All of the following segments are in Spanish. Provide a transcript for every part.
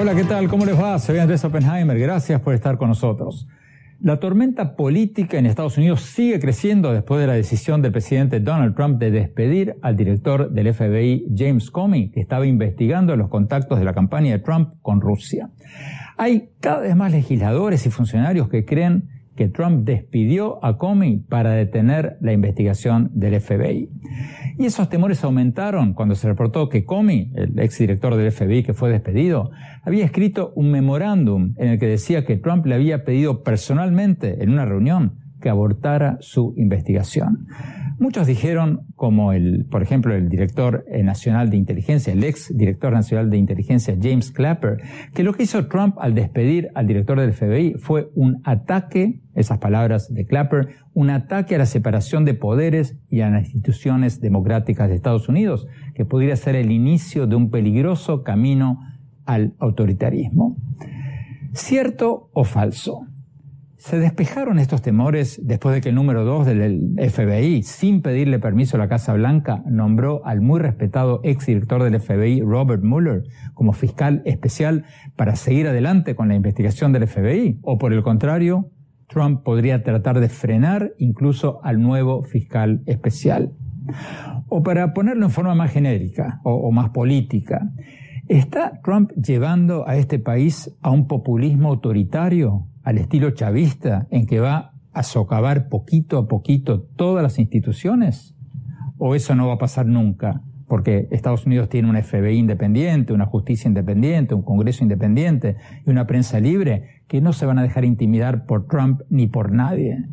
Hola, ¿qué tal? ¿Cómo les va? Soy Andrés Oppenheimer. Gracias por estar con nosotros. La tormenta política en Estados Unidos sigue creciendo después de la decisión del presidente Donald Trump de despedir al director del FBI, James Comey, que estaba investigando los contactos de la campaña de Trump con Rusia. Hay cada vez más legisladores y funcionarios que creen que Trump despidió a Comey para detener la investigación del FBI. Y esos temores aumentaron cuando se reportó que Comey, el exdirector del FBI que fue despedido, había escrito un memorándum en el que decía que Trump le había pedido personalmente en una reunión que abortara su investigación. Muchos dijeron, como el, por ejemplo, el director eh, nacional de inteligencia, el ex director nacional de inteligencia James Clapper, que lo que hizo Trump al despedir al director del FBI fue un ataque, esas palabras de Clapper, un ataque a la separación de poderes y a las instituciones democráticas de Estados Unidos, que podría ser el inicio de un peligroso camino al autoritarismo. ¿Cierto o falso? Se despejaron estos temores después de que el número dos del FBI, sin pedirle permiso a la Casa Blanca, nombró al muy respetado exdirector del FBI, Robert Mueller, como fiscal especial para seguir adelante con la investigación del FBI. O por el contrario, Trump podría tratar de frenar incluso al nuevo fiscal especial. O para ponerlo en forma más genérica o, o más política, ¿está Trump llevando a este país a un populismo autoritario al estilo chavista en que va a socavar poquito a poquito todas las instituciones? ¿O eso no va a pasar nunca? Porque Estados Unidos tiene un FBI independiente, una justicia independiente, un Congreso independiente y una prensa libre que no se van a dejar intimidar por Trump ni por nadie.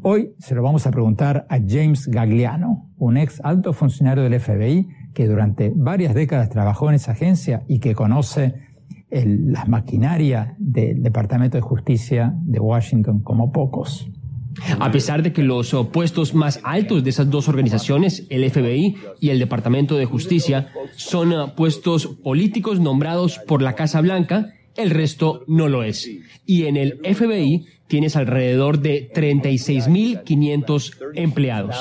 Hoy se lo vamos a preguntar a James Gagliano, un ex alto funcionario del FBI que durante varias décadas trabajó en esa agencia y que conoce las maquinarias del Departamento de Justicia de Washington como pocos. A pesar de que los puestos más altos de esas dos organizaciones, el FBI y el Departamento de Justicia, son uh, puestos políticos nombrados por la Casa Blanca, el resto no lo es. Y en el FBI tienes alrededor de 36.500 empleados.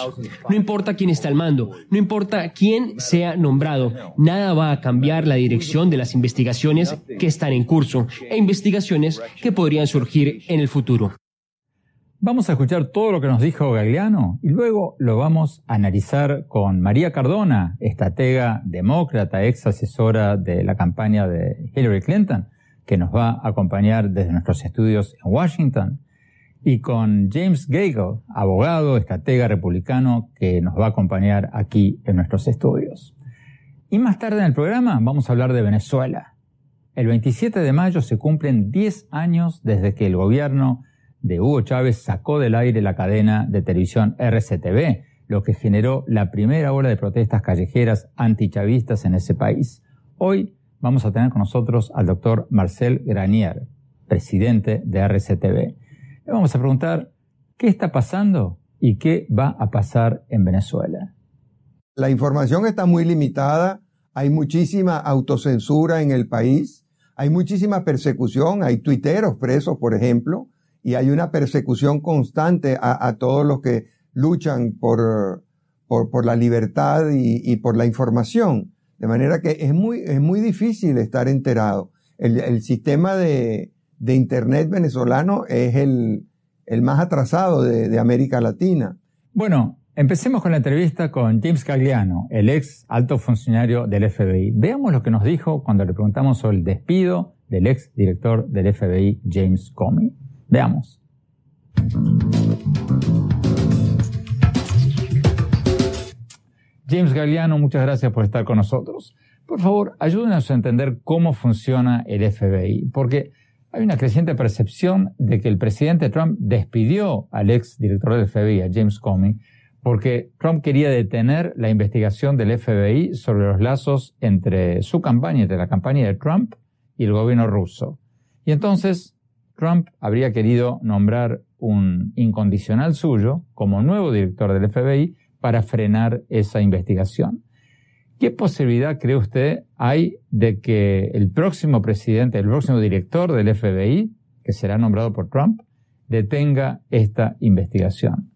No importa quién está al mando, no importa quién sea nombrado, nada va a cambiar la dirección de las investigaciones que están en curso e investigaciones que podrían surgir en el futuro. Vamos a escuchar todo lo que nos dijo Gagliano y luego lo vamos a analizar con María Cardona, estratega demócrata, ex asesora de la campaña de Hillary Clinton que nos va a acompañar desde nuestros estudios en Washington, y con James Gagel, abogado, estratega republicano, que nos va a acompañar aquí en nuestros estudios. Y más tarde en el programa vamos a hablar de Venezuela. El 27 de mayo se cumplen 10 años desde que el gobierno de Hugo Chávez sacó del aire la cadena de televisión RCTV, lo que generó la primera ola de protestas callejeras antichavistas en ese país. Hoy vamos a tener con nosotros al doctor Marcel Granier, presidente de RCTV. Le vamos a preguntar qué está pasando y qué va a pasar en Venezuela. La información está muy limitada, hay muchísima autocensura en el país, hay muchísima persecución, hay tuiteros presos, por ejemplo, y hay una persecución constante a, todos los que luchan por, por, la libertad y por la información. De manera que es muy, es muy difícil estar enterado. El, sistema de, Internet venezolano es el, más atrasado de, América Latina. Bueno, empecemos con la entrevista con James Cagliano, el ex alto funcionario del FBI. Veamos lo que nos dijo cuando le preguntamos sobre el despido del ex director del FBI, James Comey. Veamos. James Galliano, muchas gracias por estar con nosotros. Por favor, ayúdenos a entender cómo funciona el FBI, porque hay una creciente percepción de que el presidente Trump despidió al ex director del FBI, a James Comey, porque Trump quería detener la investigación del FBI sobre los lazos entre su campaña, entre la campaña de Trump y el gobierno ruso. Y entonces Trump habría querido nombrar un incondicional suyo como nuevo director del FBI para frenar esa investigación. ¿Qué posibilidad cree usted hay de que el próximo presidente, el próximo director del FBI, que será nombrado por Trump, detenga esta investigación?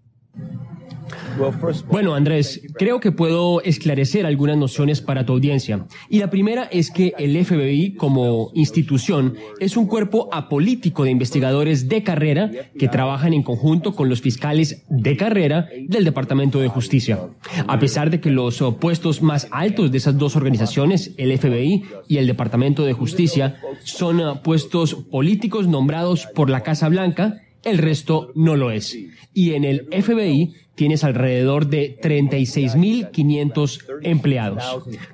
Bueno, Andrés, creo que puedo esclarecer algunas nociones para tu audiencia. Y la primera es que el FBI como institución es un cuerpo apolítico de investigadores de carrera que trabajan en conjunto con los fiscales de carrera del Departamento de Justicia. A pesar de que los puestos más altos de esas dos organizaciones, el FBI y el Departamento de Justicia, son puestos políticos nombrados por la Casa Blanca, el resto no lo es. Y en el FBI tienes alrededor de 36.500 empleados.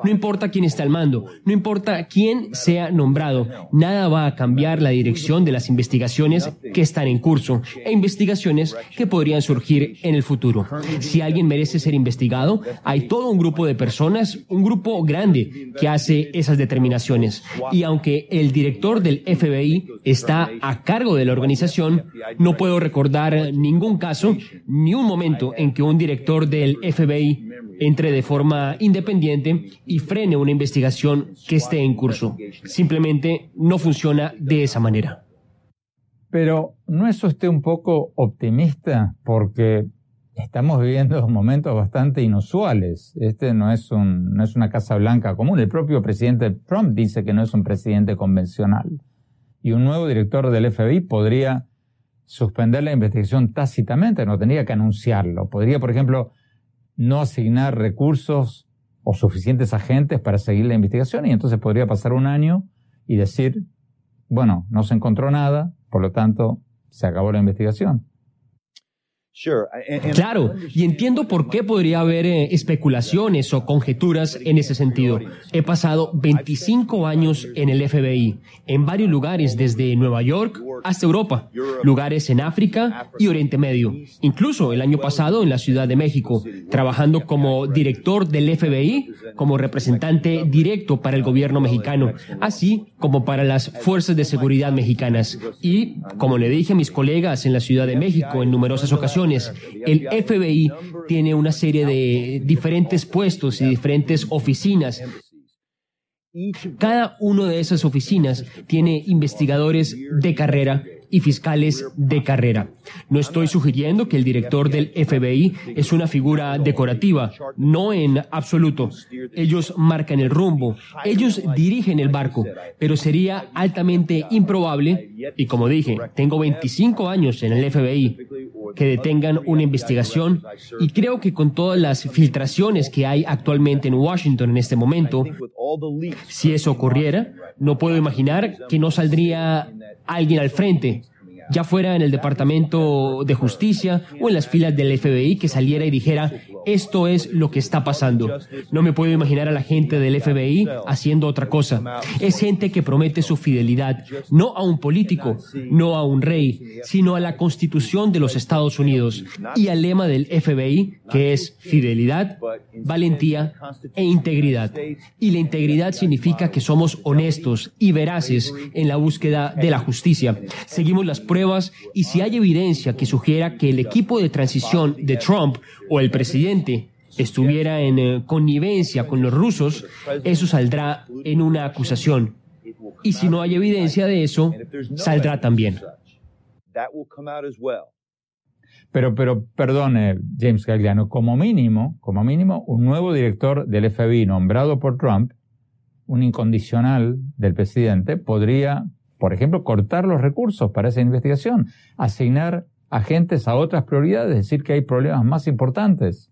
No importa quién está al mando, no importa quién sea nombrado, nada va a cambiar la dirección de las investigaciones que están en curso e investigaciones que podrían surgir en el futuro. Si alguien merece ser investigado, hay todo un grupo de personas, un grupo grande que hace esas determinaciones. Y aunque el director del FBI está a cargo de la organización, no puedo recordar ningún caso ni un momento en que un director del FBI entre de forma independiente y frene una investigación que esté en curso. Simplemente no funciona de esa manera. Pero ¿no es usted un poco optimista? Porque estamos viviendo momentos bastante inusuales. Este no es, un, no es una Casa Blanca común. El propio presidente Trump dice que no es un presidente convencional. Y un nuevo director del FBI podría suspender la investigación tácitamente, no tendría que anunciarlo. Podría, por ejemplo, no asignar recursos o suficientes agentes para seguir la investigación y entonces podría pasar un año y decir, bueno, no se encontró nada, por lo tanto, se acabó la investigación. Claro, y entiendo por qué podría haber eh, especulaciones o conjeturas en ese sentido. He pasado 25 años en el FBI, en varios lugares, desde Nueva York hasta Europa, lugares en África y Oriente Medio, incluso el año pasado en la Ciudad de México, trabajando como director del FBI, como representante directo para el gobierno mexicano, así como para las fuerzas de seguridad mexicanas. Y, como le dije a mis colegas en la Ciudad de México en numerosas ocasiones, el FBI tiene una serie de diferentes puestos y diferentes oficinas cada una de esas oficinas tiene investigadores de carrera y fiscales de carrera. No estoy sugiriendo que el director del FBI es una figura decorativa, no en absoluto. Ellos marcan el rumbo, ellos dirigen el barco, pero sería altamente improbable, y como dije, tengo 25 años en el FBI, que detengan una investigación. Y creo que con todas las filtraciones que hay actualmente en Washington en este momento, si eso ocurriera, no puedo imaginar que no saldría alguien al frente ya fuera en el Departamento de Justicia o en las filas del FBI, que saliera y dijera, esto es lo que está pasando. No me puedo imaginar a la gente del FBI haciendo otra cosa. Es gente que promete su fidelidad, no a un político, no a un rey, sino a la Constitución de los Estados Unidos y al lema del FBI, que es fidelidad, valentía e integridad. Y la integridad significa que somos honestos y veraces en la búsqueda de la justicia. Seguimos las pruebas y si hay evidencia que sugiera que el equipo de transición de Trump o el presidente estuviera en eh, connivencia con los rusos, eso saldrá en una acusación. Y si no hay evidencia de eso, saldrá también. Pero, pero, perdone, James Gagliano, como mínimo, como mínimo, un nuevo director del FBI nombrado por Trump, un incondicional del presidente, podría por ejemplo, cortar los recursos para esa investigación, asignar agentes a otras prioridades, decir que hay problemas más importantes.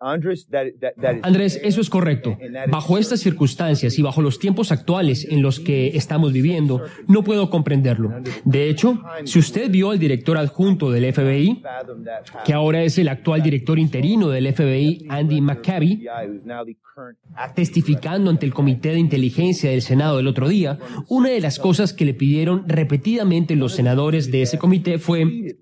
Andrés, eso es correcto. Bajo estas circunstancias y bajo los tiempos actuales en los que estamos viviendo, no puedo comprenderlo. De hecho, si usted vio al director adjunto del FBI, que ahora es el actual director interino del FBI, Andy McCabe, testificando ante el Comité de Inteligencia del Senado el otro día, una de las cosas que le pidieron repetidamente los senadores de ese comité fue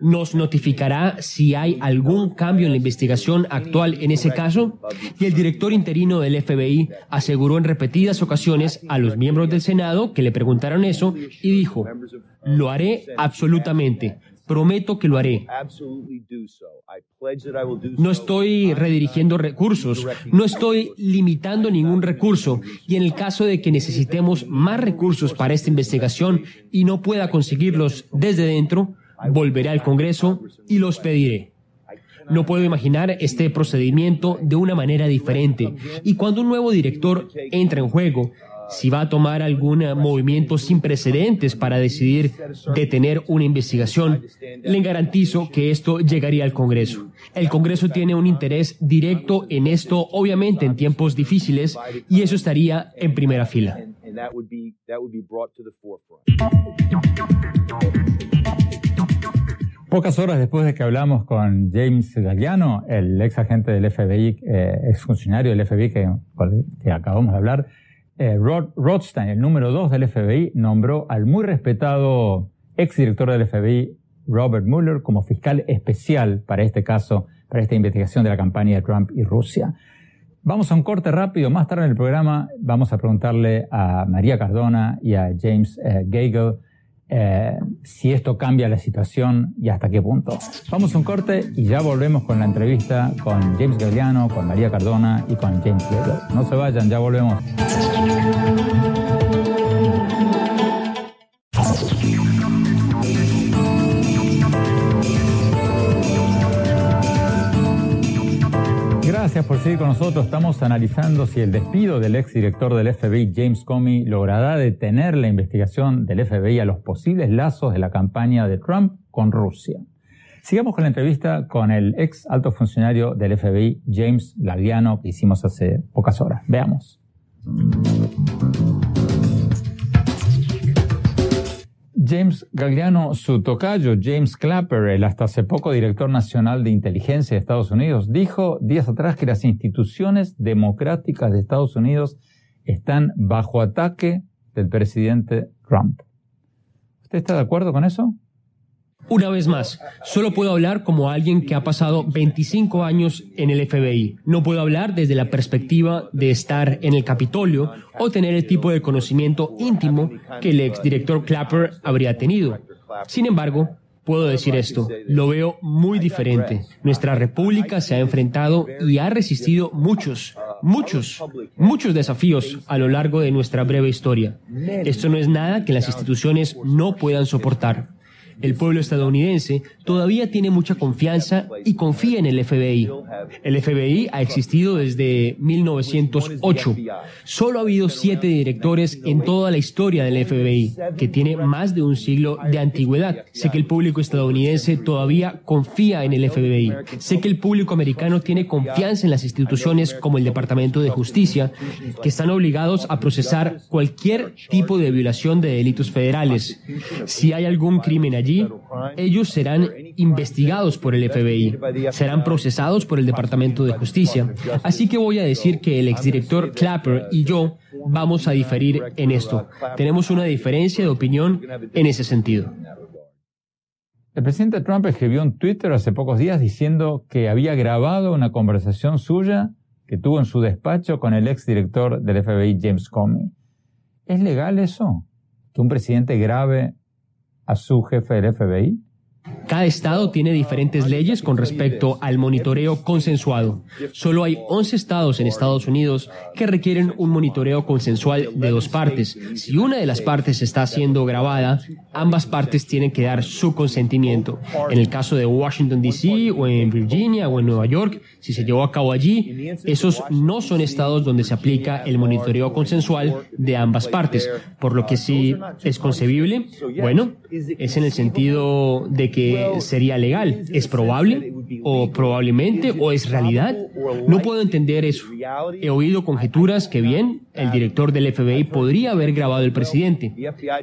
nos notificará si hay algún cambio en la investigación actual en ese caso. Y el director interino del FBI aseguró en repetidas ocasiones a los miembros del Senado que le preguntaron eso y dijo, lo haré absolutamente. Prometo que lo haré. No estoy redirigiendo recursos, no estoy limitando ningún recurso y en el caso de que necesitemos más recursos para esta investigación y no pueda conseguirlos desde dentro, volveré al Congreso y los pediré. No puedo imaginar este procedimiento de una manera diferente. Y cuando un nuevo director entra en juego, si va a tomar algún movimiento sin precedentes para decidir detener una investigación, le garantizo que esto llegaría al Congreso. El Congreso tiene un interés directo en esto, obviamente en tiempos difíciles, y eso estaría en primera fila. Pocas horas después de que hablamos con James Galliano, el ex agente del FBI, eh, ex funcionario del FBI que, acabamos de hablar, eh, Rod Rothstein, el número dos del FBI, nombró al muy respetado ex director del FBI, Robert Mueller, como fiscal especial para este caso, para esta investigación de la campaña de Trump y Rusia. Vamos a un corte rápido. Más tarde en el programa vamos a preguntarle a María Cardona y a James eh, Gagel eh, si esto cambia la situación y hasta qué punto. Vamos a un corte y ya volvemos con la entrevista con James Galliano, con María Cardona y con James Gagel. No se vayan, ya volvemos. Por seguir con nosotros. Estamos analizando si el despido del exdirector del FBI, James Comey, logrará detener la investigación del FBI a los posibles lazos de la campaña de Trump con Rusia. Sigamos con la entrevista con el ex alto funcionario del FBI, James Laviano, que hicimos hace pocas horas. Veamos. James Gagliano, su tocayo, James Clapper, el hasta hace poco director nacional de inteligencia de Estados Unidos, dijo días atrás que las instituciones democráticas de Estados Unidos están bajo ataque del presidente Trump. ¿Usted está de acuerdo con eso? Una vez más, solo puedo hablar como alguien que ha pasado 25 años en el FBI. No puedo hablar desde la perspectiva de estar en el Capitolio o tener el tipo de conocimiento íntimo que el exdirector Clapper habría tenido. Sin embargo, puedo decir esto, lo veo muy diferente. Nuestra república se ha enfrentado y ha resistido muchos, muchos, muchos desafíos a lo largo de nuestra breve historia. Esto no es nada que las instituciones no puedan soportar. El pueblo estadounidense todavía tiene mucha confianza y confía en el FBI. El FBI ha existido desde 1908. Solo ha habido siete directores en toda la historia del FBI, que tiene más de un siglo de antigüedad. Sé que el público estadounidense todavía confía en el FBI. Sé que el público americano tiene confianza en las instituciones como el Departamento de Justicia, que están obligados a procesar cualquier tipo de violación de delitos federales. Si hay algún crimen allí, ellos serán investigados por el FBI, serán procesados por el Departamento de Justicia. Así que voy a decir que el exdirector Clapper y yo vamos a diferir en esto. Tenemos una diferencia de opinión en ese sentido. El presidente Trump escribió en Twitter hace pocos días diciendo que había grabado una conversación suya que tuvo en su despacho con el exdirector del FBI, James Comey. ¿Es legal eso? Que un presidente grabe a su jefe del FBI? Cada estado tiene diferentes leyes con respecto al monitoreo consensuado. Solo hay 11 estados en Estados Unidos que requieren un monitoreo consensual de dos partes. Si una de las partes está siendo grabada, ambas partes tienen que dar su consentimiento. En el caso de Washington, D.C. o en Virginia o en Nueva York, si se llevó a cabo allí, esos no son estados donde se aplica el monitoreo consensual de ambas partes. Por lo que si es concebible, bueno, es en el sentido de que sería legal. ¿Es probable? ¿O probablemente? ¿O es realidad? No puedo entender eso. He oído conjeturas que bien, el director del FBI podría haber grabado al presidente.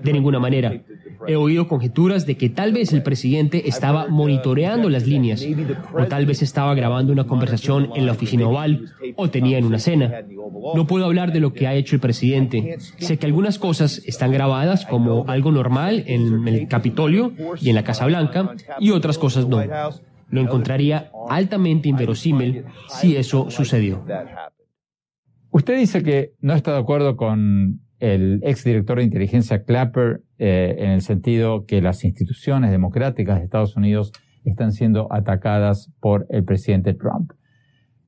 De ninguna manera. He oído conjeturas de que tal vez el presidente estaba monitoreando las líneas, o tal vez estaba grabando una conversación en la oficina oval, o tenía en una cena. No puedo hablar de lo que ha hecho el presidente. Sé que algunas cosas están grabadas como algo normal en el Capitolio y en la Casa Blanca, y otras cosas no. Lo encontraría altamente inverosímil si eso sucedió. Usted dice que no está de acuerdo con el exdirector de inteligencia Clapper eh, en el sentido que las instituciones democráticas de Estados Unidos están siendo atacadas por el presidente Trump.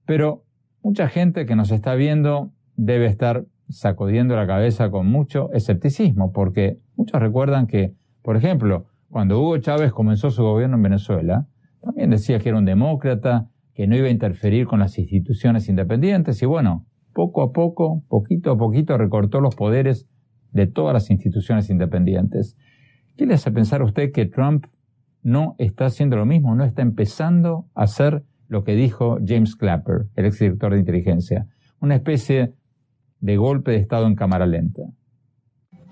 Pero mucha gente que nos está viendo debe estar sacudiendo la cabeza con mucho escepticismo, porque muchos recuerdan que, por ejemplo, Cuando Hugo Chávez comenzó su gobierno en Venezuela, también decía que era un demócrata, que no iba a interferir con las instituciones independientes y bueno, poco a poco, poquito a poquito recortó los poderes de todas las instituciones independientes. ¿Qué le hace pensar a usted que Trump no está haciendo lo mismo, no está empezando a hacer lo que dijo James Clapper, el exdirector de inteligencia, una especie de golpe de Estado en cámara lenta?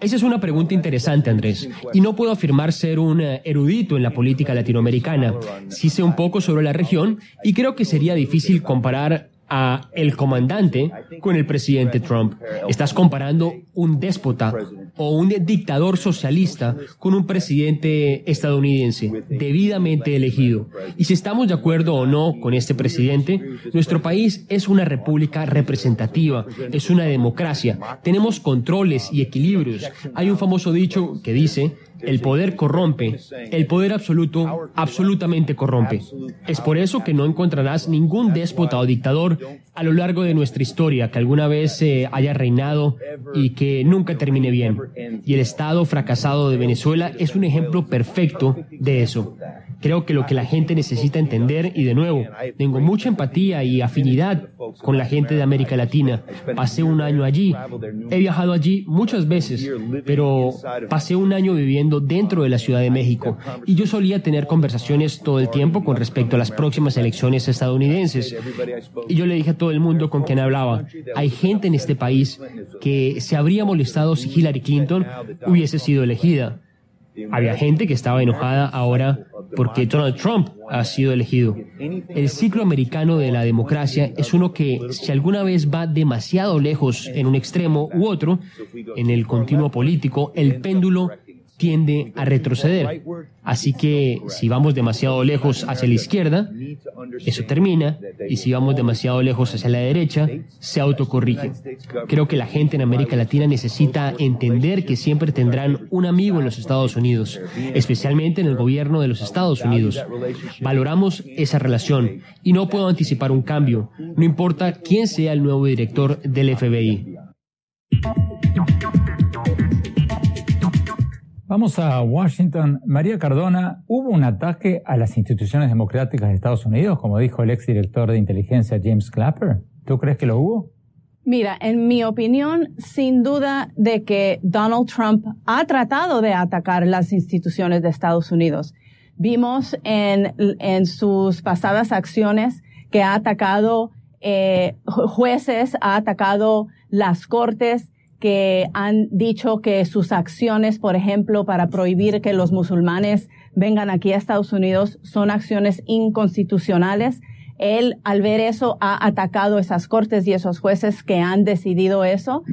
Esa es una pregunta interesante, Andrés. Y no puedo afirmar ser un eh, erudito en la política latinoamericana. Sí sé un poco sobre la región y creo que sería difícil comparar a el comandante con el presidente Trump. Estás comparando un déspota o un dictador socialista con un presidente estadounidense debidamente elegido. Y si estamos de acuerdo o no con este presidente, nuestro país es una república representativa, es una democracia, tenemos controles y equilibrios. Hay un famoso dicho que dice, el poder corrompe, el poder absoluto absolutamente corrompe. Es por eso que no encontrarás ningún déspota o dictador a lo largo de nuestra historia que alguna vez eh, haya reinado y que nunca termine bien. Y el Estado fracasado de Venezuela es un ejemplo perfecto de eso. Creo que lo que la gente necesita entender, y de nuevo, tengo mucha empatía y afinidad con la gente de América Latina. Pasé un año allí. He viajado allí muchas veces, pero pasé un año viviendo dentro de la Ciudad de México. Y yo solía tener conversaciones todo el tiempo con respecto a las próximas elecciones estadounidenses. Y yo le dije a todo el mundo con quien hablaba, hay gente en este país que se habría molestado si Hillary Clinton hubiese sido elegida. Había gente que estaba enojada ahora porque Donald Trump ha sido elegido. El ciclo americano de la democracia es uno que si alguna vez va demasiado lejos en un extremo u otro, en el continuo político, el péndulo tiende a retroceder. Así que si vamos demasiado lejos hacia la izquierda, eso termina, y si vamos demasiado lejos hacia la derecha, se autocorrige. Creo que la gente en América Latina necesita entender que siempre tendrán un amigo en los Estados Unidos, especialmente en el gobierno de los Estados Unidos. Valoramos esa relación y no puedo anticipar un cambio, no importa quién sea el nuevo director del FBI. Vamos a Washington. María Cardona, ¿hubo un ataque a las instituciones democráticas de Estados Unidos, como dijo el exdirector de inteligencia James Clapper? ¿Tú crees que lo hubo? Mira, en mi opinión, sin duda de que Donald Trump ha tratado de atacar las instituciones de Estados Unidos. Vimos en, en sus pasadas acciones que ha atacado eh, jueces, ha atacado las cortes, que han dicho que sus acciones, por ejemplo, para prohibir que los musulmanes vengan aquí a Estados Unidos son acciones inconstitucionales. Él, al ver eso, ha atacado esas cortes y esos jueces que han decidido eso.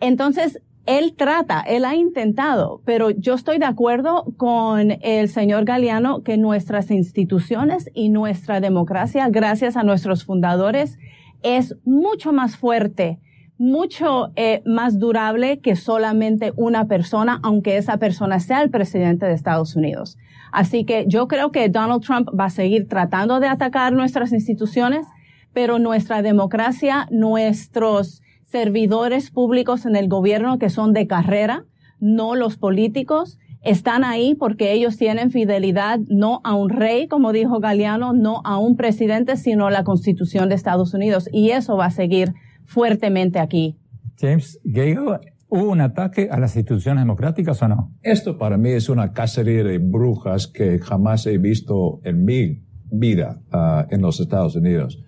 Entonces, él trata, él ha intentado, pero yo estoy de acuerdo con el señor Galeano que nuestras instituciones y nuestra democracia, gracias a nuestros fundadores, es mucho más fuerte mucho eh, más durable que solamente una persona, aunque esa persona sea el presidente de Estados Unidos. Así que yo creo que Donald Trump va a seguir tratando de atacar nuestras instituciones, pero nuestra democracia, nuestros servidores públicos en el gobierno que son de carrera, no los políticos, están ahí porque ellos tienen fidelidad no a un rey, como dijo Galeano, no a un presidente, sino a la Constitución de Estados Unidos. Y eso va a seguir fuertemente aquí. James Gagel, ¿hubo un ataque a las instituciones democráticas o no? Esto para mí es una cacería de brujas que jamás he visto en mi vida uh, en los Estados Unidos.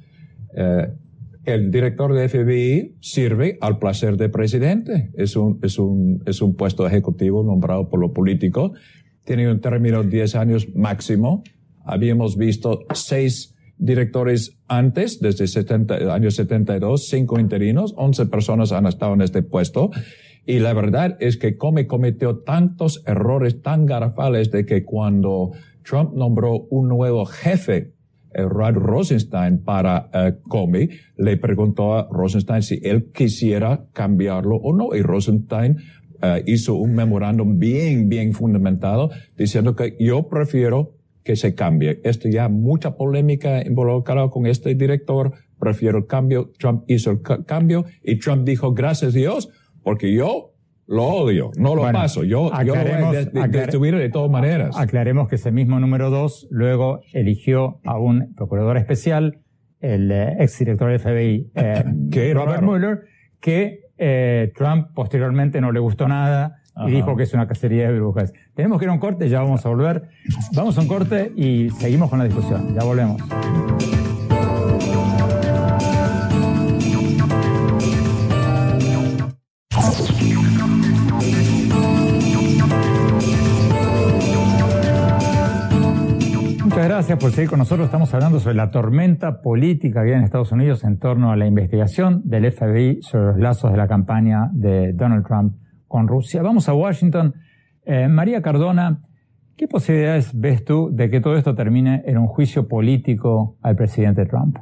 Uh, el director de FBI sirve al placer del presidente. Es un, es un, es un puesto ejecutivo nombrado por los políticos. Tiene un término de 10 años máximo. Habíamos visto seis directores antes, desde 70, año 72, cinco interinos, 11 personas han estado en este puesto. Y la verdad es que Comey cometió tantos errores tan garrafales de que cuando Trump nombró un nuevo jefe, eh, Rod Rosenstein, para uh, Comey, le preguntó a Rosenstein si él quisiera cambiarlo o no. Y Rosenstein uh, hizo un memorándum bien, bien fundamentado diciendo que yo prefiero que se cambie. Esto ya mucha polémica involucrada con este director. Prefiero el cambio. Trump hizo el cambio y Trump dijo, gracias Dios, porque yo lo odio, no lo Bueno, paso. Yo, yo lo voy a destruir de todas maneras. Aclaremos que ese mismo número dos luego eligió a un procurador especial, el eh, exdirector del FBI, eh, Robert. Mueller, que eh, Trump posteriormente no le gustó nada y dijo que es una cacería de brujas. Tenemos que ir a un corte, ya vamos a volver. Vamos a un corte y seguimos con la discusión. Ya volvemos. Muchas gracias por seguir con nosotros. Estamos hablando sobre la tormenta política que hay en Estados Unidos en torno a la investigación del FBI sobre los lazos de la campaña de Donald Trump con Rusia. Vamos a Washington. Eh, María Cardona, ¿qué posibilidades ves tú de que todo esto termine en un juicio político al presidente Trump?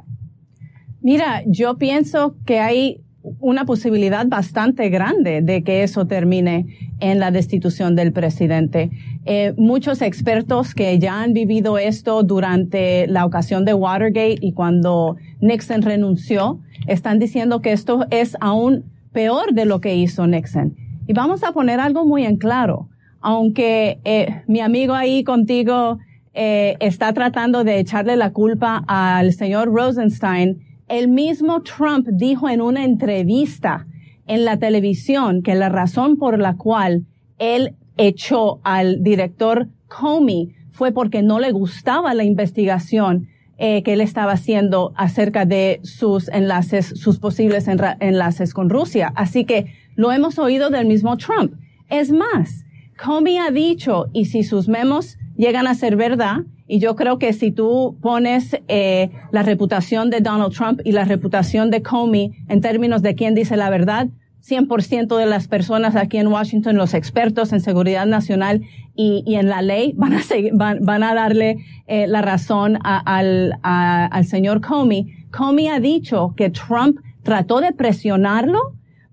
Mira, yo pienso que hay una posibilidad bastante grande de que eso termine en la destitución del presidente. Eh, muchos expertos que ya han vivido esto durante la ocasión de Watergate y cuando Nixon renunció, están diciendo que esto es aún peor de lo que hizo Nixon. Y vamos a poner algo muy en claro. Aunque eh, mi amigo ahí contigo eh, está tratando de echarle la culpa al señor Rosenstein, el mismo Trump dijo en una entrevista en la televisión que la razón por la cual él echó al director Comey fue porque no le gustaba la investigación eh, que él estaba haciendo acerca de sus enlaces, sus posibles enlaces con Rusia. Así que lo hemos oído del mismo Trump. Es más, Comey ha dicho, y si sus memos llegan a ser verdad, y yo creo que si tú pones eh, la reputación de Donald Trump y la reputación de Comey en términos de quién dice la verdad, 100% de las personas aquí en Washington, los expertos en seguridad nacional y, y en la ley, van a, seguir- van, van a darle eh, la razón a- al, a- al señor Comey. Comey ha dicho que Trump trató de presionarlo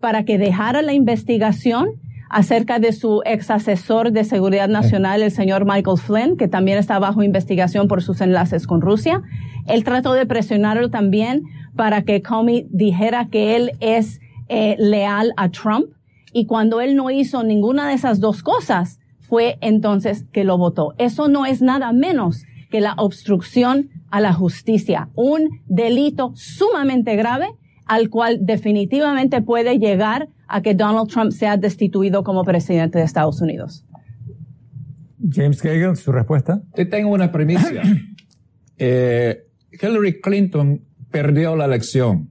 para que dejara la investigación acerca de su ex asesor de seguridad nacional, el señor Michael Flynn, que también está bajo investigación por sus enlaces con Rusia. Él trató de presionarlo también para que Comey dijera que él es eh, leal a Trump. Y cuando él no hizo ninguna de esas dos cosas, fue entonces que lo votó. Eso no es nada menos que la obstrucción a la justicia, un delito sumamente grave al cual definitivamente puede llegar a que Donald Trump sea destituido como presidente de Estados Unidos. James Gagel, su respuesta. Te tengo una primicia. Eh, Hillary Clinton perdió la elección.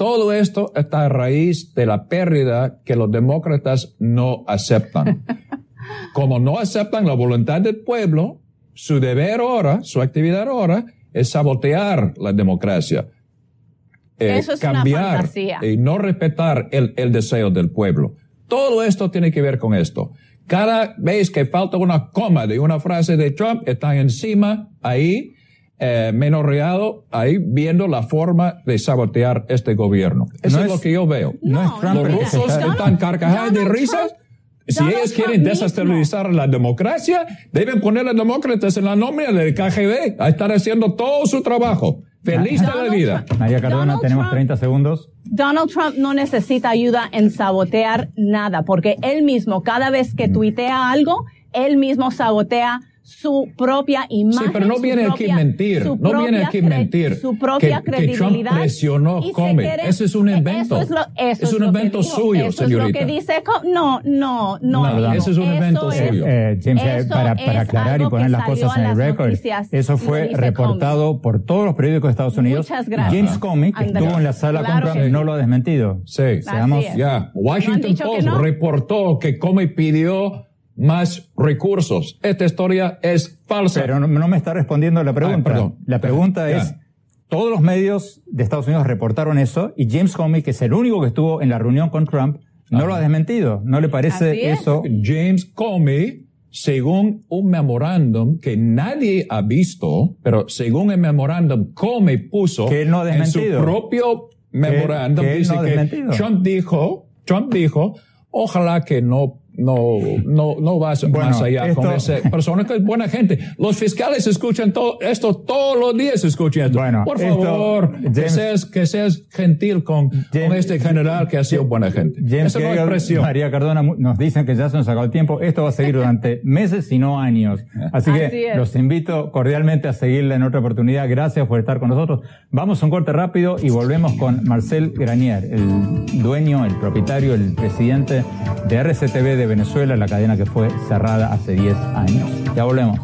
Todo esto está a raíz de la pérdida que los demócratas no aceptan. Como no aceptan la voluntad del pueblo, su deber ahora, su actividad ahora, es sabotear la democracia. Eh, Eso es una cambiar fantasía. y no respetar el, el deseo del pueblo. Todo esto tiene que ver con esto. Cada vez que falta una coma de una frase de Trump, están encima, ahí, eh, menorreado, ahí, viendo la forma de sabotear este gobierno. Eso No es, es- lo que yo veo. No, es Trump Los rusos está- están carcajadas de risas. Si Donald ellos quieren desestabilizar la democracia, deben poner a los demócratas en la nómina del KGB a estar haciendo todo su trabajo. Feliz de la vida. Trump- María Cardona, Donald tenemos Trump- 30 segundos. Donald Trump no necesita ayuda en sabotear nada, porque él mismo, cada vez que tuitea algo, él mismo sabotea su propia imagen. Sí, pero no su viene aquí propia- a mentir. su No viene propia aquí mentir. Su propia que, que Trump credibilidad. presionó y se Comey. quiere- Ese es un invento. Eso es, lo, eso Es un invento dijo. suyo, eso señorita. Es lo que dice. No, no, no. No, ese es un invento Eso es- suyo. Eh, James, eh, Eso para, para aclarar y poner las cosas en el récord, eso fue reportado por todos los periódicos de Estados Unidos. Muchas gracias. James Comey, que Andrés. estuvo en la sala Claro con Trump, sí. no lo ha desmentido. Sí. Seamos-. Ya, ¿No han Washington Post no? reportó que Comey pidió más recursos. Esta historia es falsa. Pero no, no me está respondiendo la pregunta. Ah, perdón. La pregunta es, todos los medios de Estados Unidos reportaron eso y James Comey, que es el único que estuvo en la reunión con Trump, no lo ha desmentido. ¿No le parece es. eso? James Comey, según un memorándum que nadie ha visto, pero según el memorándum Comey puso Que él no ha en su propio memorándum, que él dice no ha que desmentido. Trump dijo, Trump dijo, ojalá que no no, no, no vas más allá con esa persona que es buena gente. Los fiscales escuchan todo esto todos los días, escuchan esto. Bueno, Por favor, que, seas, que seas gentil con, este general que ha sido buena gente. James María Cardona nos dicen que ya se nos acabó el tiempo. Esto va a seguir durante meses y no años. Así que los invito cordialmente a seguirle en otra oportunidad. Gracias por estar con nosotros. Vamos a un corte rápido y volvemos con Marcel Granier, el dueño, el propietario, el presidente de RCTV de Venezuela, la cadena que fue cerrada hace 10 años. Ya volvemos.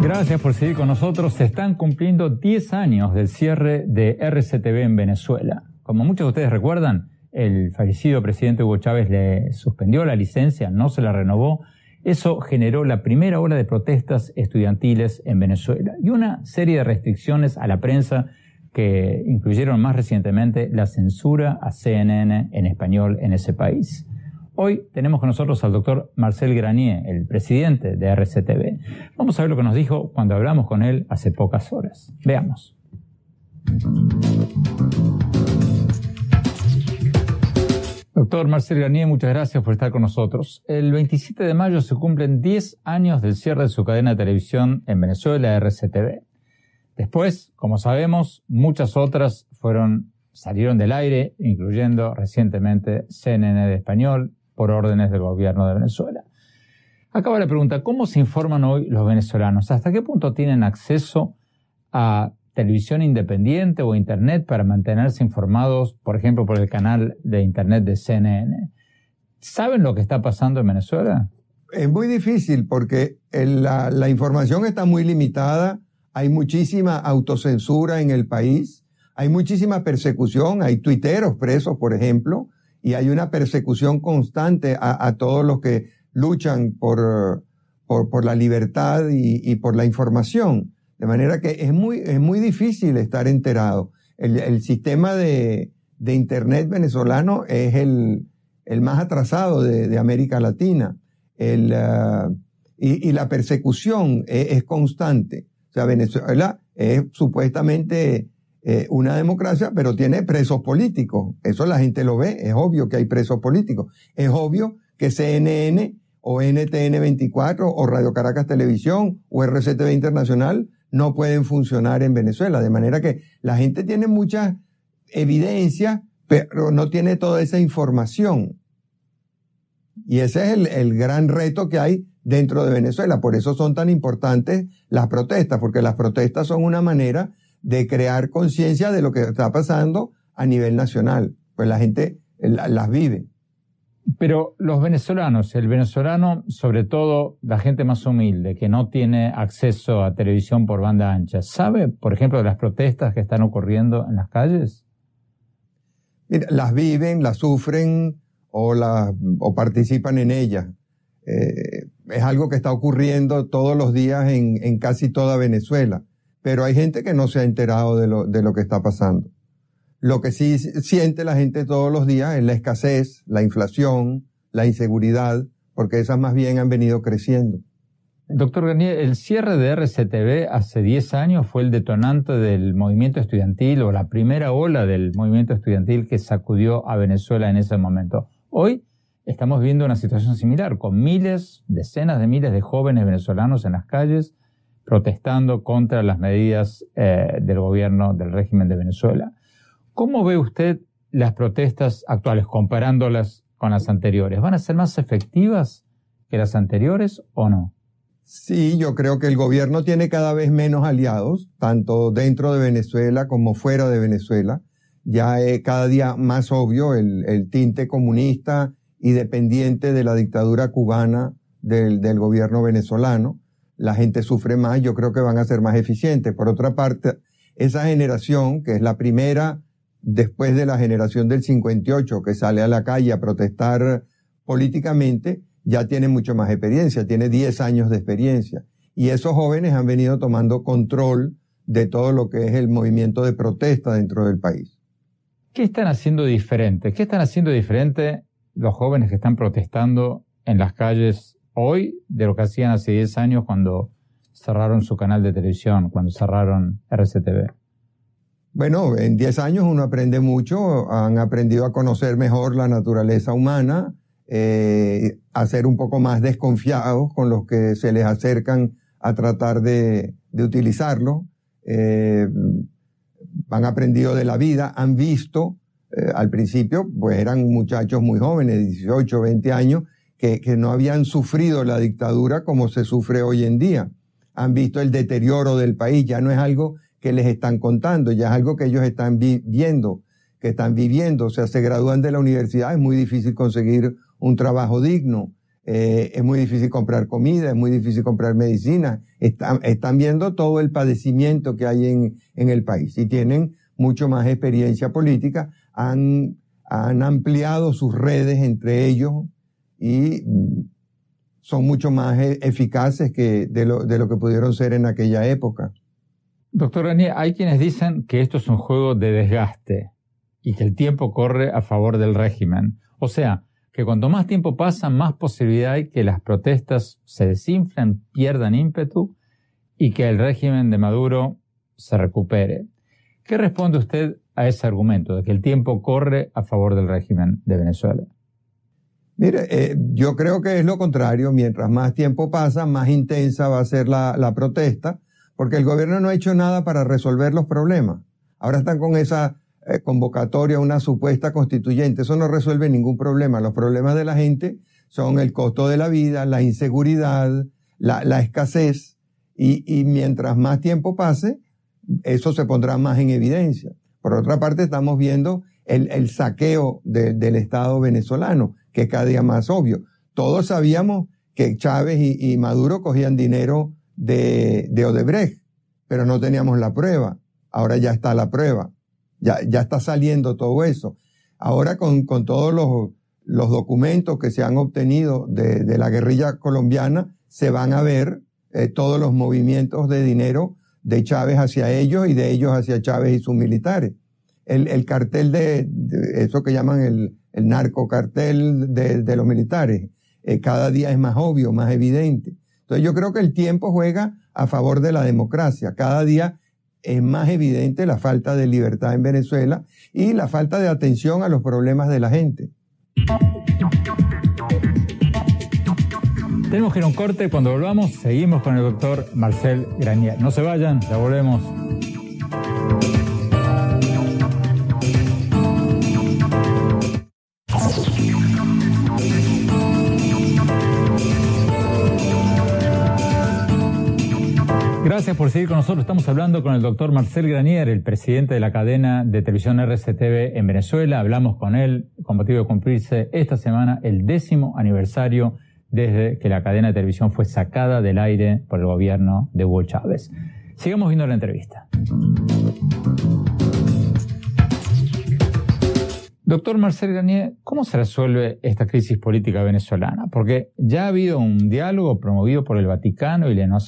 Gracias por seguir con nosotros. Se están cumpliendo 10 años del cierre de RCTV en Venezuela. Como muchos de ustedes recuerdan, el fallecido presidente Hugo Chávez le suspendió la licencia, no se la renovó. Eso generó la primera ola de protestas estudiantiles en Venezuela y una serie de restricciones a la prensa que incluyeron más recientemente la censura a CNN en español en ese país. Hoy tenemos con nosotros al doctor Marcel Granier, el presidente de RCTV. Vamos a ver lo que nos dijo cuando hablamos con él hace pocas horas. Veamos. Doctor Marcel Garnier, muchas gracias por estar con nosotros. El 27 de mayo se cumplen 10 años del cierre de su cadena de televisión en Venezuela, RCTV. Después, como sabemos, muchas otras fueron, salieron del aire, incluyendo recientemente CNN de Español, por órdenes del gobierno de Venezuela. Acaba la pregunta, ¿cómo se informan hoy los venezolanos? ¿Hasta qué punto tienen acceso a televisión independiente o Internet para mantenerse informados, por ejemplo, por el canal de Internet de CNN. ¿Saben lo que está pasando en Venezuela? Es muy difícil porque la, información está muy limitada, hay muchísima autocensura en el país, hay muchísima persecución, hay tuiteros presos, por ejemplo, y hay una persecución constante a, todos los que luchan por, por, la libertad y por la información. De manera que es muy, es muy difícil estar enterado. El, sistema de, Internet venezolano es el, más atrasado de, América Latina. El, uh, y, la persecución es, constante. O sea, Venezuela es supuestamente eh, una democracia, pero tiene presos políticos. Eso la gente lo ve. Es obvio que hay presos políticos. Es obvio que CNN o NTN 24 o Radio Caracas Televisión o RCTV Internacional no pueden funcionar en Venezuela. De manera que la gente tiene mucha evidencia, pero no tiene toda esa información. Y ese es el, gran reto que hay dentro de Venezuela. Por eso son tan importantes las protestas, porque las protestas son una manera de crear conciencia de lo que está pasando a nivel nacional. Pues la gente las vive. Pero los venezolanos, el venezolano, sobre todo la gente más humilde, que no tiene acceso a televisión por banda ancha, ¿sabe, por ejemplo, de las protestas que están ocurriendo en las calles? las viven, las sufren o, o participan en ellas. Eh, es algo que está ocurriendo todos los días en, en, casi toda Venezuela. Pero hay gente que no se ha enterado de lo, de lo que está pasando. Lo que sí siente la gente todos los días es la escasez, la inflación, la inseguridad, porque esas más bien han venido creciendo. Doctor Garnier, el cierre de RCTV hace 10 años fue el detonante del movimiento estudiantil o la primera ola del movimiento estudiantil que sacudió a Venezuela en ese momento. Hoy estamos viendo una situación similar, con miles, decenas de miles de jóvenes venezolanos en las calles protestando contra las medidas eh, del gobierno del régimen de Venezuela. ¿Cómo ve usted las protestas actuales comparándolas con las anteriores? ¿Van a ser más efectivas que las anteriores o no? Sí, yo creo que el gobierno tiene cada vez menos aliados, tanto dentro de Venezuela como fuera de Venezuela. Ya es cada día más obvio el, tinte comunista y dependiente de la dictadura cubana del, del, gobierno venezolano. La gente sufre más, yo creo que van a ser más eficientes. Por otra parte, esa generación, que es la primera después de la generación del 58 que sale a la calle a protestar políticamente, ya tiene mucho más experiencia, tiene 10 años de experiencia. Y esos jóvenes han venido tomando control de todo lo que es el movimiento de protesta dentro del país. ¿Qué están haciendo diferente? ¿Qué están haciendo diferente los jóvenes que están protestando en las calles hoy de lo que hacían hace 10 años cuando cerraron su canal de televisión, cuando cerraron RCTV? Bueno, en 10 años uno aprende mucho, han aprendido a conocer mejor la naturaleza humana, eh, a ser un poco más desconfiados con los que se les acercan a tratar de, utilizarlo. Eh, han aprendido de la vida, han visto, eh, al principio, pues eran muchachos muy jóvenes, 18, 20 años, que, que no habían sufrido la dictadura como se sufre hoy en día. Han visto el deterioro del país, ya no es algo que les están contando, ya es algo que ellos están viendo, que están viviendo. O sea, se gradúan de la universidad, es muy difícil conseguir un trabajo digno, eh, es muy difícil comprar comida, es muy difícil comprar medicina. Están, están viendo todo el padecimiento que hay en, en el país y tienen mucho más experiencia política, han, han ampliado sus redes entre ellos y son mucho más e-, eficaces que de lo, de lo que pudieron ser en aquella época. Doctor Ranier, hay quienes dicen que esto es un juego de desgaste y que el tiempo corre a favor del régimen. O sea, que cuanto más tiempo pasa, más posibilidad hay que las protestas se desinflen, pierdan ímpetu y que el régimen de Maduro se recupere. ¿Qué responde usted a ese argumento de que el tiempo corre a favor del régimen de Venezuela? Mire, eh, yo creo que es lo contrario. Mientras más tiempo pasa, más intensa va a ser la protesta porque el gobierno no ha hecho nada para resolver los problemas. Ahora están con esa eh, convocatoria, una supuesta constituyente. Eso no resuelve ningún problema. Los problemas de la gente son el costo de la vida, la inseguridad, la, escasez, y, mientras más tiempo pase, eso se pondrá más en evidencia. Por otra parte, estamos viendo el, saqueo del Estado venezolano, que es cada día más obvio. Todos sabíamos que Chávez y Maduro cogían dinero de, de Odebrecht, pero no teníamos la prueba. Ahora ya está la prueba. Ya, ya está saliendo todo eso. Ahora con, con todos los, los documentos que se han obtenido de, de la guerrilla colombiana, se van a ver eh, todos los movimientos de dinero de Chávez hacia ellos y de ellos hacia Chávez y sus militares. El, el cartel de, eso que llaman el, el narcocartel de, de los militares, eh, cada día es más obvio, más evidente. Entonces yo creo que el tiempo juega a favor de la democracia. Cada día es más evidente la falta de libertad en Venezuela y la falta de atención a los problemas de la gente. Tenemos que ir a un corte. Cuando volvamos, seguimos con el doctor Marcel Granier. No se vayan, ya volvemos. Gracias por seguir con nosotros. Estamos hablando con el doctor Marcel Granier, el presidente de la cadena de televisión RCTV en Venezuela. Hablamos con él con motivo de cumplirse esta semana el décimo aniversario desde que la cadena de televisión fue sacada del aire por el gobierno de Hugo Chávez. Sigamos viendo la entrevista. Doctor Marcel Garnier, ¿cómo se resuelve esta crisis política venezolana? Porque ya ha habido un diálogo promovido por el Vaticano y la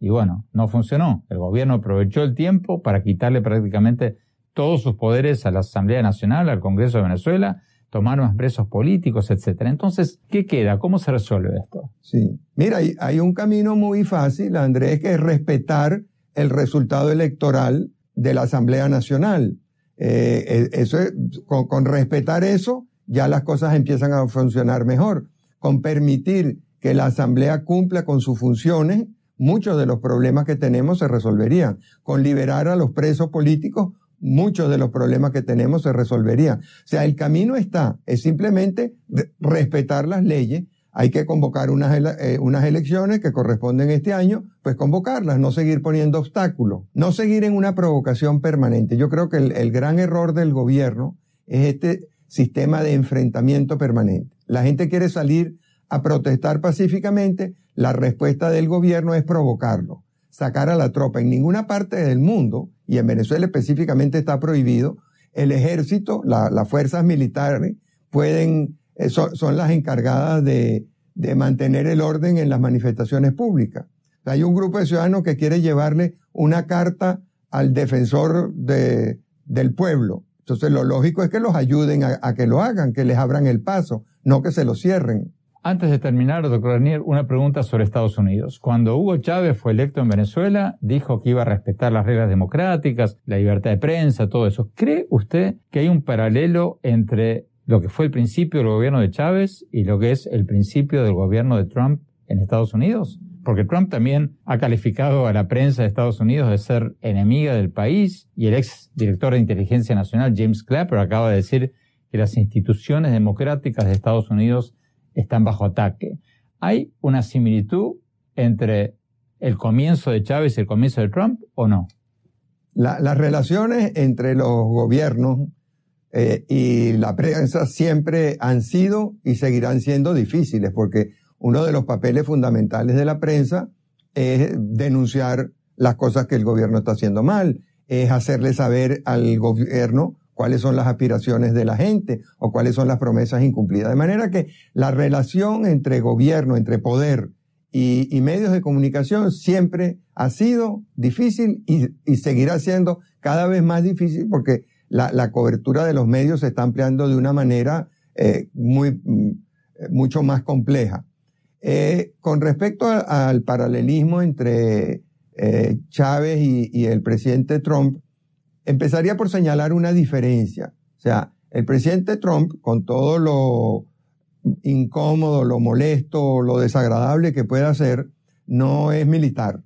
y bueno, no funcionó. El gobierno aprovechó el tiempo para quitarle prácticamente todos sus poderes a la Asamblea Nacional, al Congreso de Venezuela, tomar más presos políticos, etcétera. Entonces, ¿qué queda? ¿Cómo se resuelve esto? Sí. Mira, hay un camino muy fácil, Andrés, que es respetar el resultado electoral de la Asamblea Nacional. Eh, eh, eso con, respetar eso, ya las cosas empiezan a funcionar mejor. Con permitir que la Asamblea cumpla con sus funciones, muchos de los problemas que tenemos se resolverían. Con liberar a los presos políticos, muchos de los problemas que tenemos se resolverían. O sea, el camino está, es simplemente respetar las leyes, hay que convocar unas, eh, unas elecciones que corresponden este año, pues convocarlas, no seguir poniendo obstáculos, no seguir en una provocación permanente. Yo creo que el, el gran error del gobierno es este sistema de enfrentamiento permanente. La gente quiere salir a protestar pacíficamente, la respuesta del gobierno es provocarlo, sacar a la tropa. En ninguna parte del mundo, y en Venezuela específicamente está prohibido, el ejército, las fuerzas militares pueden eh, son, las encargadas de, mantener el orden en las manifestaciones públicas. Hay un grupo de ciudadanos que quiere llevarle una carta al defensor del pueblo. Entonces lo lógico es que los ayuden a, que lo hagan, que les abran el paso, no que se lo cierren. Antes de terminar, doctor Daniel, una pregunta sobre Estados Unidos. Cuando Hugo Chávez fue electo en Venezuela, dijo que iba a respetar las reglas democráticas, la libertad de prensa, todo eso. ¿Cree usted que hay un paralelo entre lo que fue el principio del gobierno de Chávez y lo que es el principio del gobierno de Trump en Estados Unidos? Porque Trump también ha calificado a la prensa de Estados Unidos de ser enemiga del país y el ex director de inteligencia nacional, James Clapper, acaba de decir que las instituciones democráticas de Estados Unidos están bajo ataque. ¿Hay una similitud entre el comienzo de Chávez y el comienzo de Trump o no? las relaciones entre los gobiernos eh, y la prensa siempre han sido y seguirán siendo difíciles porque uno de los papeles fundamentales de la prensa es denunciar las cosas que el gobierno está haciendo mal, es hacerle saber al gobierno cuáles son las aspiraciones de la gente o cuáles son las promesas incumplidas. De manera que la relación entre gobierno, entre poder y, medios de comunicación siempre ha sido difícil y, seguirá siendo cada vez más difícil porque la, cobertura de los medios se está ampliando de una manera eh, muy, mm, mucho más compleja. Eh, con respecto al paralelismo entre eh, Chávez y el presidente Trump, empezaría por señalar una diferencia. O sea, el presidente Trump, con todo lo incómodo, lo molesto, lo desagradable que pueda hacer, no es militar,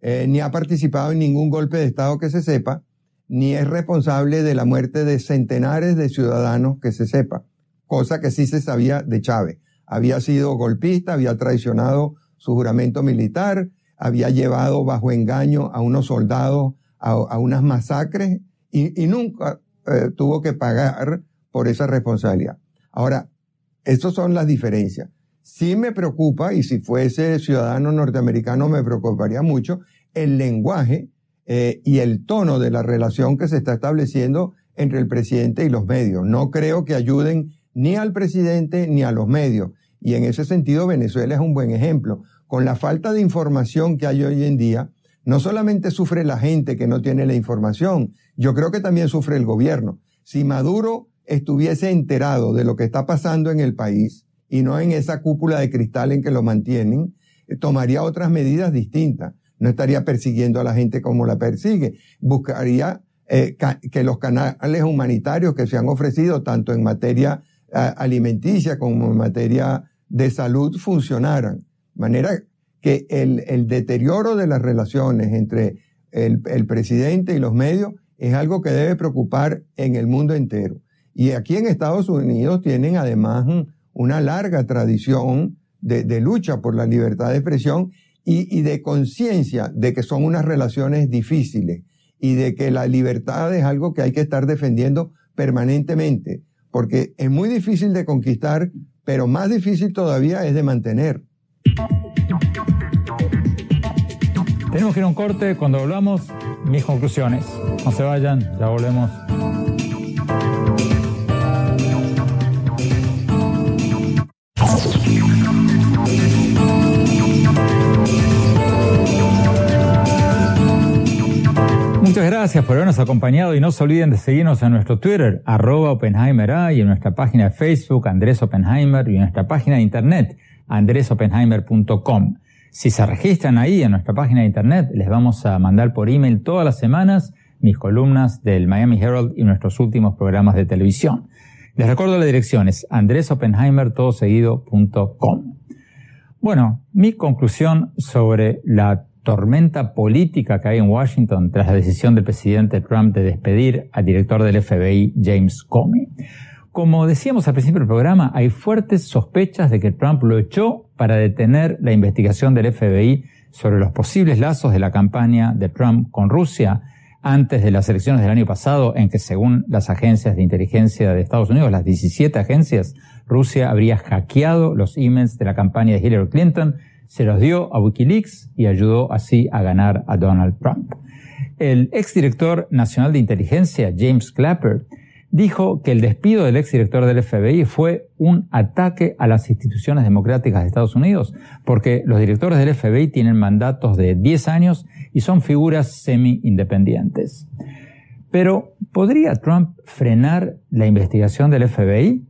eh, ni ha participado en ningún golpe de Estado que se sepa, ni es responsable de la muerte de centenares de ciudadanos que se sepa, cosa que sí se sabía de Chávez. Había sido golpista, había traicionado su juramento militar, había llevado bajo engaño a unos soldados a, unas masacres y, nunca eh, tuvo que pagar por esa responsabilidad. Ahora, estas son las diferencias. Sí me preocupa, y si fuese ciudadano norteamericano me preocuparía mucho, el lenguaje eh, y el tono de la relación que se está estableciendo entre el presidente y los medios. No creo que ayuden ni al presidente ni a los medios. Y en ese sentido Venezuela es un buen ejemplo. Con la falta de información que hay hoy en día, no solamente sufre la gente que no tiene la información, yo creo que también sufre el gobierno. Si Maduro estuviese enterado de lo que está pasando en el país y no en esa cúpula de cristal en que lo mantienen, eh, tomaría otras medidas distintas. No estaría persiguiendo a la gente como la persigue. Buscaría eh, que los canales humanitarios que se han ofrecido tanto en materia alimenticia como en materia de salud funcionaran. De manera que el, deterioro de las relaciones entre el, presidente y los medios es algo que debe preocupar en el mundo entero. Y aquí en Estados Unidos tienen además una larga tradición de, lucha por la libertad de expresión y, de conciencia de que son unas relaciones difíciles y de que la libertad es algo que hay que estar defendiendo permanentemente, porque es muy difícil de conquistar, pero más difícil todavía es de mantener. Tenemos que ir a un corte. Cuando volvamos, mis conclusiones. No se vayan, ya volvemos. Muchas gracias por habernos acompañado y no se olviden de seguirnos en nuestro Twitter, arroba Oppenheimer y en nuestra página de Facebook, Andrés Oppenheimer, y en nuestra página de internet, andresoppenheimer.com. Si se registran ahí en nuestra página de internet, les vamos a mandar por email todas las semanas mis columnas del Miami Herald y nuestros últimos programas de televisión. Les recuerdo la dirección es andresopenheimertodoseguido.com. Bueno, mi conclusión sobre la tormenta política que hay en Washington tras la decisión del presidente Trump de despedir al director del FBI, James Comey. Como decíamos al principio del programa, hay fuertes sospechas de que Trump lo echó para detener la investigación del FBI sobre los posibles lazos de la campaña de Trump con Rusia antes de las elecciones del año pasado, en que según las agencias de inteligencia de Estados Unidos, las 17 agencias, Rusia habría hackeado los emails de la campaña de Hillary Clinton, se los dio a Wikileaks y ayudó así a ganar a Donald Trump. El exdirector nacional de inteligencia, James Clapper, dijo que el despido del exdirector del FBI fue un ataque a las instituciones democráticas de Estados Unidos, porque los directores del FBI tienen mandatos de 10 años y son figuras semi-independientes. Pero, ¿podría Trump frenar la investigación del FBI?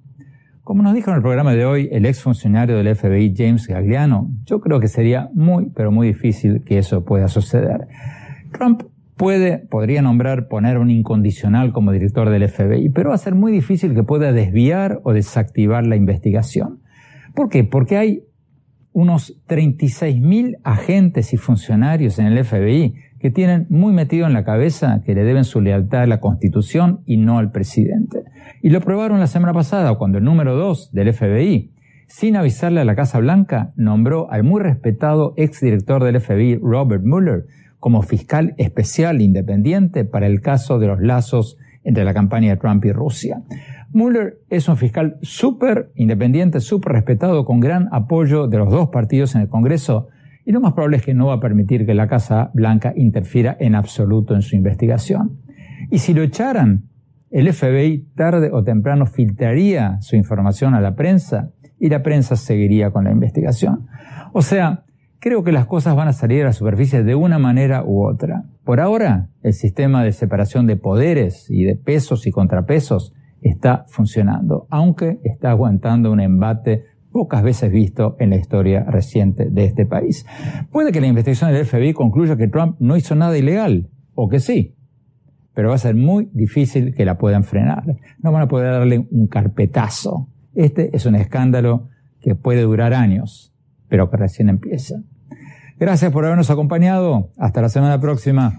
Como nos dijo en el programa de hoy el exfuncionario del FBI James Gagliano, yo creo que sería muy, pero muy difícil que eso pueda suceder. Trump puede, podría nombrar, poner un incondicional como director del FBI, pero va a ser muy difícil que pueda desviar o desactivar la investigación. ¿Por qué? Porque hay unos 36.000 agentes y funcionarios en el FBI que tienen muy metido en la cabeza que le deben su lealtad a la Constitución y no al presidente. Y lo probaron la semana pasada cuando el número 2 del FBI, sin avisarle a la Casa Blanca, nombró al muy respetado exdirector del FBI, Robert Mueller, como fiscal especial independiente para el caso de los lazos entre la campaña de Trump y Rusia. Mueller es un fiscal súper independiente, súper respetado, con gran apoyo de los dos partidos en el Congreso, y lo más probable es que no va a permitir que la Casa Blanca interfiera en absoluto en su investigación. Y si lo echaran, el FBI tarde o temprano filtraría su información a la prensa y la prensa seguiría con la investigación. O sea, creo que las cosas van a salir a la superficie de una manera u otra. Por ahora, el sistema de separación de poderes y de pesos y contrapesos está funcionando, aunque está aguantando un embate pocas veces visto en la historia reciente de este país. Puede que la investigación del FBI concluya que Trump no hizo nada ilegal, o que sí, pero va a ser muy difícil que la puedan frenar. No van a poder darle un carpetazo. Este es un escándalo que puede durar años, pero que recién empieza. Gracias por habernos acompañado. Hasta la semana próxima.